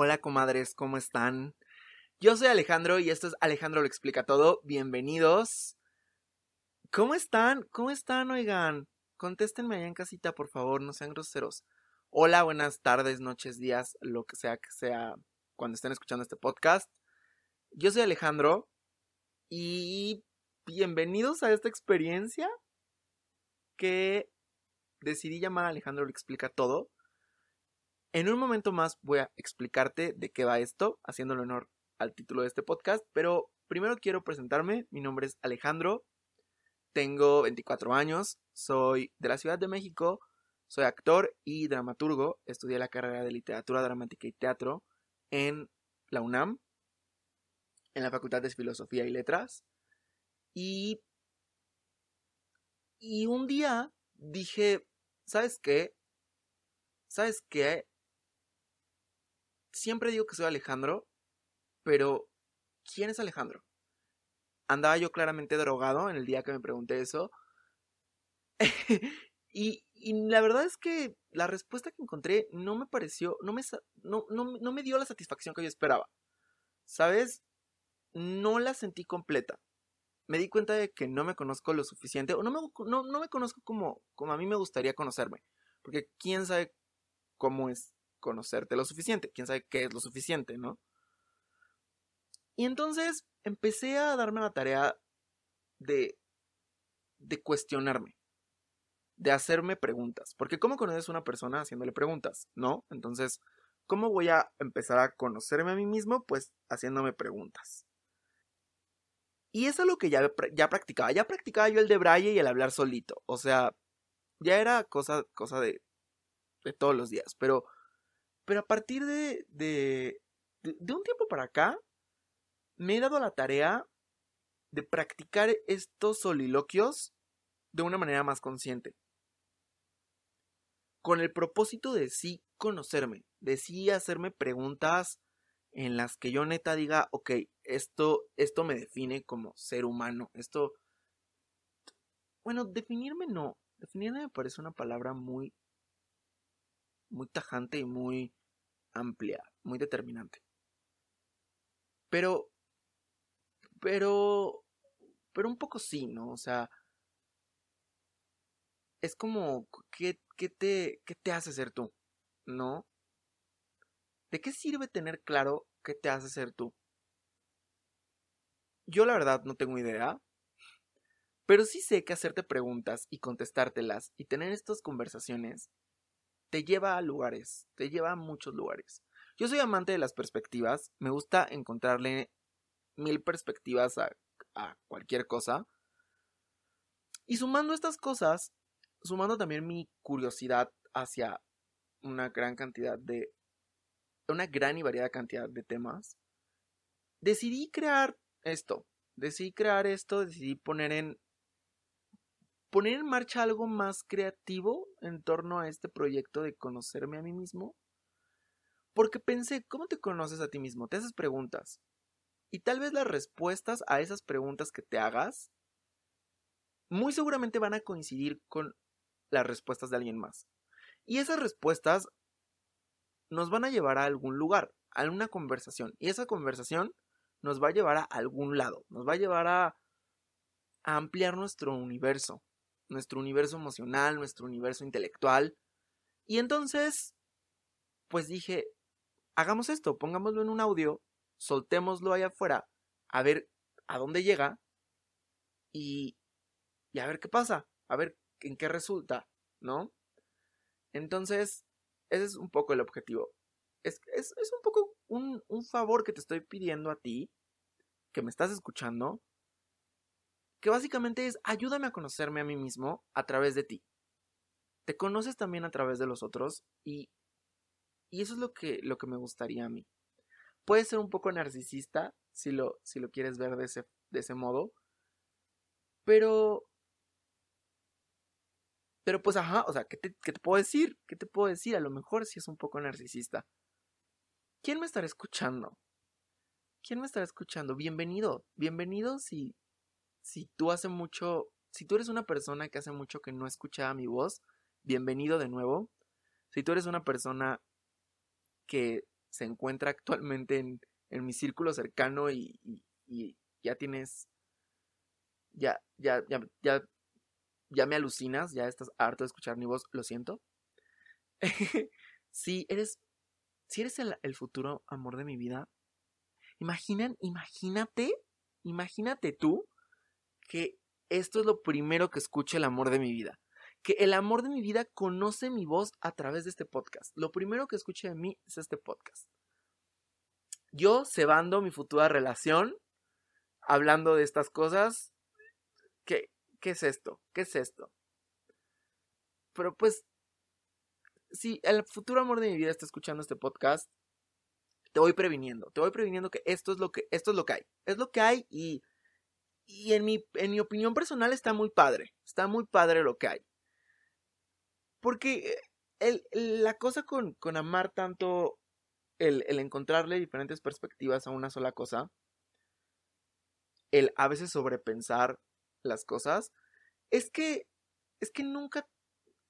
Hola comadres, ¿cómo están? Yo soy Alejandro y esto es Alejandro lo explica todo. Bienvenidos. ¿Cómo están? ¿Cómo están, oigan? Contéstenme allá en casita, por favor, no sean groseros. Hola, buenas tardes, noches, días, lo que sea que sea cuando estén escuchando este podcast. Yo soy Alejandro y bienvenidos a esta experiencia que decidí llamar Alejandro lo explica todo. En un momento más voy a explicarte de qué va esto, haciéndole honor al título de este podcast, pero primero quiero presentarme. Mi nombre es Alejandro, tengo 24 años, soy de la Ciudad de México, soy actor y dramaturgo, estudié la carrera de literatura dramática y teatro en la UNAM, en la Facultad de Filosofía y Letras, y, y un día dije, ¿sabes qué? ¿Sabes qué? Siempre digo que soy Alejandro, pero ¿quién es Alejandro? Andaba yo claramente drogado en el día que me pregunté eso. y, la verdad es que la respuesta que encontré no me pareció, no me, no, no me dio la satisfacción que yo esperaba. ¿Sabes? No la sentí completa me di cuenta de que no me conozco lo suficiente, o no me, no, me conozco como, como a mí me gustaría conocerme. Porque quién sabe cómo es conocerte lo suficiente, quién sabe qué es lo suficiente, ¿no? Y entonces empecé a darme la tarea de, de cuestionarme, de hacerme preguntas. Porque ¿cómo conoces a una persona haciéndole preguntas? ¿No? Entonces, ¿cómo voy a empezar a conocerme a mí mismo? Pues haciéndome preguntas. Y eso es lo que ya, ya practicaba. Ya practicaba yo el de Braille y el hablar solito. O sea, ya era cosa, cosa de, de todos los días. Pero, pero a partir de, de, un tiempo para acá, me he dado la tarea de practicar estos soliloquios de una manera más consciente. Con el propósito de sí conocerme, de sí hacerme preguntas en las que yo neta diga, ok, esto, esto me define como ser humano, esto... Bueno, definirme no, definirme me parece una palabra muy, muy tajante y muy amplia, muy determinante. Pero, pero, pero un poco sí, ¿no? O sea, es como, ¿qué, qué, te, qué te hace ser tú? ¿No? ¿De qué sirve tener claro qué te hace ser tú? Yo la verdad no tengo idea, pero sí sé que hacerte preguntas y contestártelas y tener estas conversaciones te lleva a lugares, te lleva a muchos lugares. Yo soy amante de las perspectivas, me gusta encontrarle mil perspectivas a, a cualquier cosa. Y sumando estas cosas, sumando también mi curiosidad hacia una gran cantidad de una gran y variada cantidad de temas, decidí crear esto. Decidí crear esto, decidí poner en poner en marcha algo más creativo en torno a este proyecto de conocerme a mí mismo. Porque pensé, ¿cómo te conoces a ti mismo? Te haces preguntas. Y tal vez las respuestas a esas preguntas que te hagas muy seguramente van a coincidir con las respuestas de alguien más. Y esas respuestas nos van a llevar a algún lugar, a una conversación. Y esa conversación nos va a llevar a algún lado, nos va a llevar a, ampliar nuestro universo, nuestro universo emocional, nuestro universo intelectual. Y entonces, pues dije, hagamos esto, pongámoslo en un audio, soltémoslo allá afuera, a ver a dónde llega y, y a ver qué pasa, a ver en qué resulta, ¿no? Entonces, ese es un poco el objetivo. Es, es, un poco un, un favor que te estoy pidiendo a ti, que me estás escuchando, que básicamente es ayúdame a conocerme a mí mismo a través de ti. Te conoces también a través de los otros y, y eso es lo que, lo que me gustaría a mí. Puede ser un poco narcisista si lo, si lo quieres ver de ese, de ese modo, pero pero pues, ajá, o sea, ¿qué te, ¿qué te, puedo decir? ¿Qué te puedo decir? A lo mejor si es un poco narcisista. ¿Quién me estará escuchando? ¿Quién me estará escuchando? Bienvenido, bienvenido si, si tú hace mucho, si tú eres una persona que hace mucho que no escuchaba mi voz, bienvenido de nuevo. Si tú eres una persona que se encuentra actualmente en, en mi círculo cercano y, y, ya tienes, ya, ya, ya, ya, ya me alucinas, ya estás harto de escuchar mi voz, lo siento. si eres, si eres el, el futuro amor de mi vida, imaginan, imagínate, imagínate tú que esto es lo primero que escuche el amor de mi vida. Que el amor de mi vida conoce mi voz a través de este podcast. Lo primero que escuche de mí es este podcast. Yo cebando mi futura relación, hablando de estas cosas. ¿Qué, qué es esto? ¿Qué es esto? Pero pues, si el futuro amor de mi vida está escuchando este podcast, te voy previniendo, te voy previniendo que esto es lo que, esto es lo que hay. Es lo que hay y y en mi, en mi opinión personal está muy padre. Está muy padre lo que hay. Porque el, la cosa con, con amar tanto, el, el, encontrarle diferentes perspectivas a una sola cosa, el a veces sobrepensar las cosas, es que, es que nunca,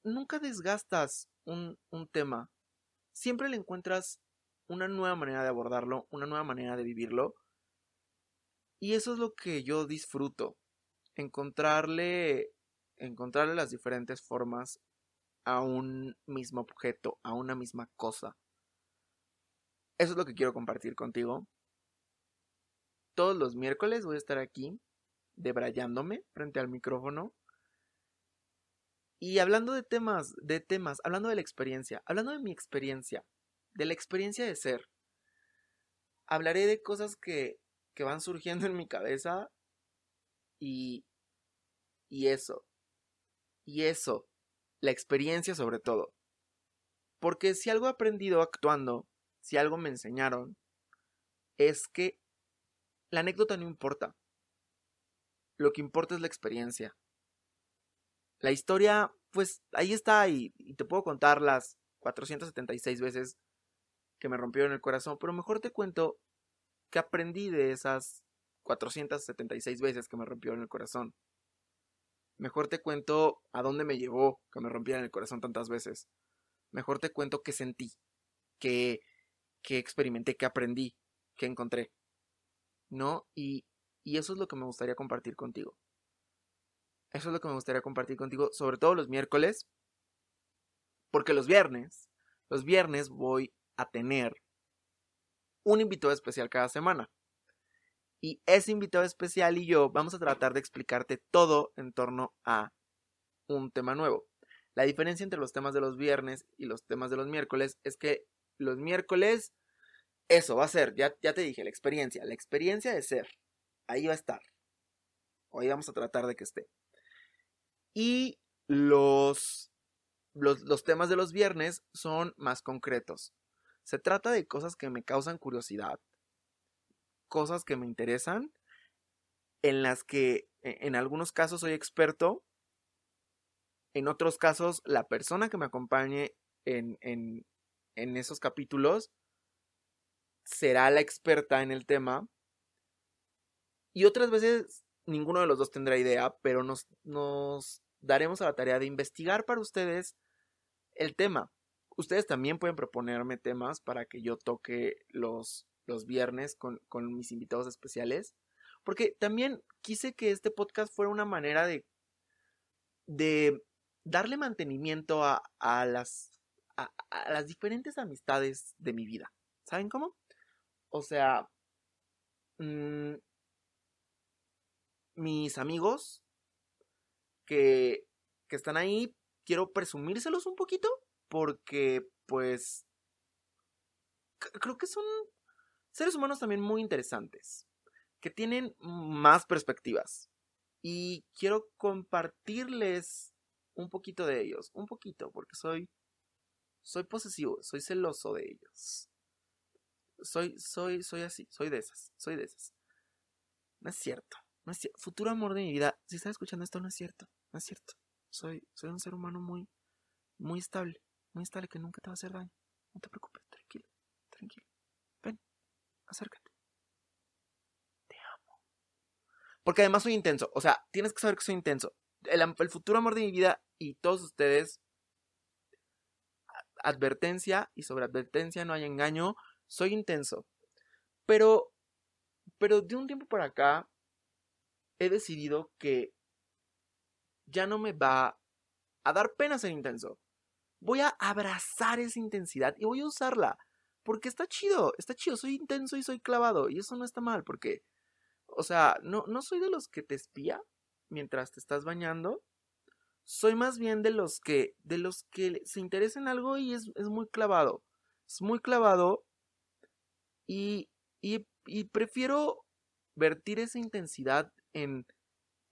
nunca desgastas un, un tema. Siempre le encuentras una nueva manera de abordarlo, una nueva manera de vivirlo y eso es lo que yo disfruto, encontrarle, encontrarle las diferentes formas a un mismo objeto, a una misma cosa. Eso es lo que quiero compartir contigo. Todos los miércoles voy a estar aquí, debrayándome frente al micrófono. Y hablando de temas, de temas, hablando de la experiencia, hablando de mi experiencia, de la experiencia de ser. Hablaré de cosas que que van surgiendo en mi cabeza y, y eso, y eso, la experiencia sobre todo. Porque si algo he aprendido actuando, si algo me enseñaron, es que la anécdota no importa. Lo que importa es la experiencia. La historia, pues ahí está y, y te puedo contar las 476 veces que me rompieron el corazón, pero mejor te cuento ¿Qué aprendí de esas 476 veces que me rompieron el corazón? Mejor te cuento a dónde me llevó que me rompieran el corazón tantas veces. Mejor te cuento qué sentí, qué, qué experimenté, qué aprendí, qué encontré. ¿No? Y, y eso es lo que me gustaría compartir contigo. Eso es lo que me gustaría compartir contigo, sobre todo los miércoles, porque los viernes, los viernes voy a tener un invitado especial cada semana. Y ese invitado especial y yo vamos a tratar de explicarte todo en torno a un tema nuevo. La diferencia entre los temas de los viernes y los temas de los miércoles es que los miércoles, eso va a ser, ya, ya te dije, la experiencia, la experiencia de ser. Ahí va a estar. Hoy vamos a tratar de que esté. Y los, los, los temas de los viernes son más concretos. Se trata de cosas que me causan curiosidad, cosas que me interesan, en las que e, en algunos casos soy experto, en otros casos la persona que me acompañe en, en, esos capítulos será la experta en el tema. Y otras veces ninguno de los dos tendrá idea, pero nos, nos daremos a la tarea de investigar para ustedes el tema. Ustedes también pueden proponerme temas para que yo toque los, los viernes con, mis invitados especiales. Porque también quise que este podcast fuera una manera de, de darle mantenimiento a, las, a, las diferentes amistades de mi vida. ¿Saben cómo? O sea, mm, mis amigos que, que están ahí, quiero presumírselos un poquito porque pues creo que son seres humanos también muy interesantes, que tienen más perspectivas. Y quiero compartirles un poquito de ellos, un poquito, porque soy soy posesivo, soy celoso de ellos. Soy soy soy así, soy de esas, soy de esas. No es cierto, no es cierto. Futuro amor de mi vida, si estás escuchando esto no es cierto, no es cierto. Soy soy un ser humano muy muy estable. Muy estable que nunca te va a hacer daño. No te preocupes, tranquilo, tranquilo. Ven, acércate. Te amo. Porque además soy intenso. O sea, tienes que saber que soy intenso. El, el futuro amor de mi vida y todos ustedes. Advertencia y sobre advertencia no hay engaño. soy intenso. Pero, pero de un tiempo para acá he decidido que ya no me va a dar pena ser intenso. Voy a abrazar esa intensidad y voy a usarla. Porque está chido, está chido, soy intenso y soy clavado. Y eso no está mal, porque, o sea, no, no soy de los que te espía mientras te estás bañando. Soy más bien de los que, de los que se interesa en algo y es, es muy clavado. Es muy clavado y, y, y prefiero vertir esa intensidad en,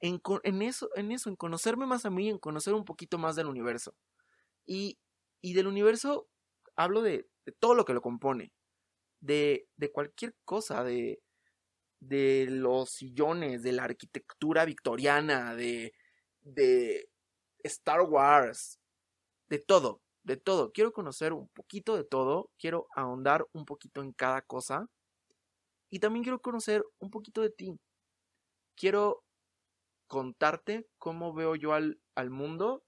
en, en, eso, en eso, en conocerme más a mí, en conocer un poquito más del universo. Y, y del universo hablo de, todo lo que lo compone, de, de cualquier cosa, de, de los sillones, de la arquitectura victoriana, de, de Star Wars, de todo, de todo. Quiero conocer un poquito de todo, quiero ahondar un poquito en cada cosa y también quiero conocer un poquito de ti. Quiero contarte cómo veo yo al mundo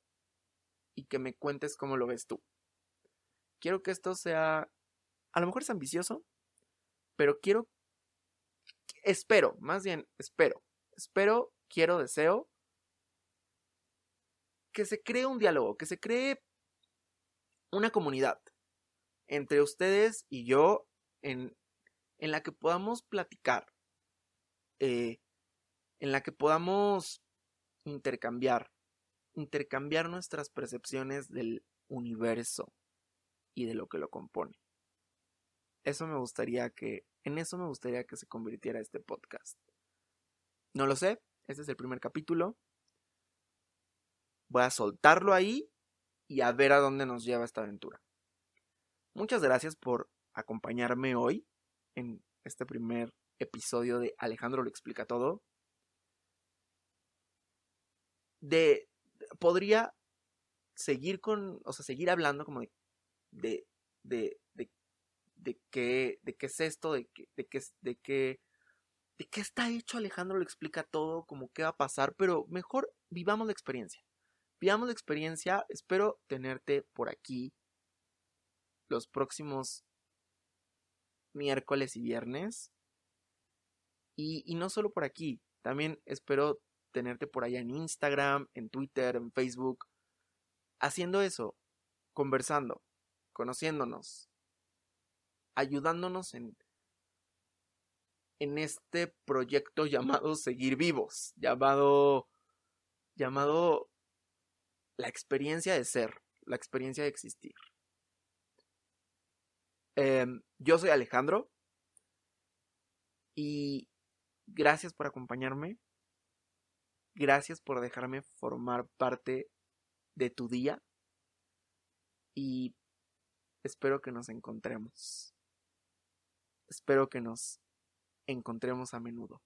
y que me cuentes cómo lo ves tú. Quiero que esto sea, a lo mejor es ambicioso, pero quiero, espero, más bien, espero, espero, quiero, deseo que se cree un diálogo, que se cree una comunidad entre ustedes y yo en, en la que podamos platicar, eh, en la que podamos intercambiar, intercambiar nuestras percepciones del universo y de lo que lo compone. Eso me gustaría que, en eso me gustaría que se convirtiera este podcast. No lo sé, este es el primer capítulo. Voy a soltarlo ahí y a ver a dónde nos lleva esta aventura. Muchas gracias por acompañarme hoy en este primer episodio de Alejandro lo explica todo. De podría seguir con, o sea, seguir hablando como de de de de, qué de qué es esto, de qué de qué de qué de qué está hecho Alejandro lo explica todo, como qué va a pasar, pero mejor vivamos la experiencia. Vivamos la experiencia, espero tenerte por aquí los próximos miércoles y viernes. Y, y, no solo por aquí, también espero tenerte por allá en Instagram, en Twitter, en Facebook, haciendo eso, conversando, conociéndonos, ayudándonos en, en este proyecto llamado Seguir Vivos, llamado, llamado la experiencia de ser, la experiencia de existir. Eh, yo soy Alejandro y gracias por acompañarme. Gracias por dejarme formar parte de tu día. Y espero que nos encontremos. Espero que nos encontremos a menudo.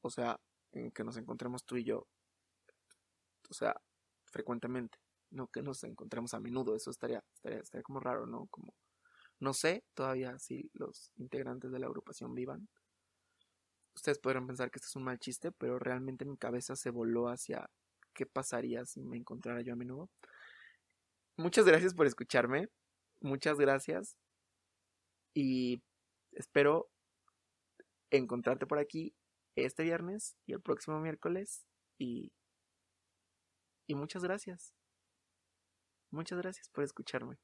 O sea, que nos encontremos tú y yo. O sea, frecuentemente no que nos encontremos a menudo, eso estaría, estaría, estaría como raro, ¿no? Como, no sé todavía si los integrantes de la agrupación vivan. Ustedes podrán pensar que esto es un mal chiste, pero realmente mi cabeza se voló hacia qué pasaría si me encontrara yo a menudo. Muchas gracias por escucharme, muchas gracias y espero encontrarte por aquí este viernes y el próximo miércoles y, y muchas gracias. Muchas gracias por escucharme.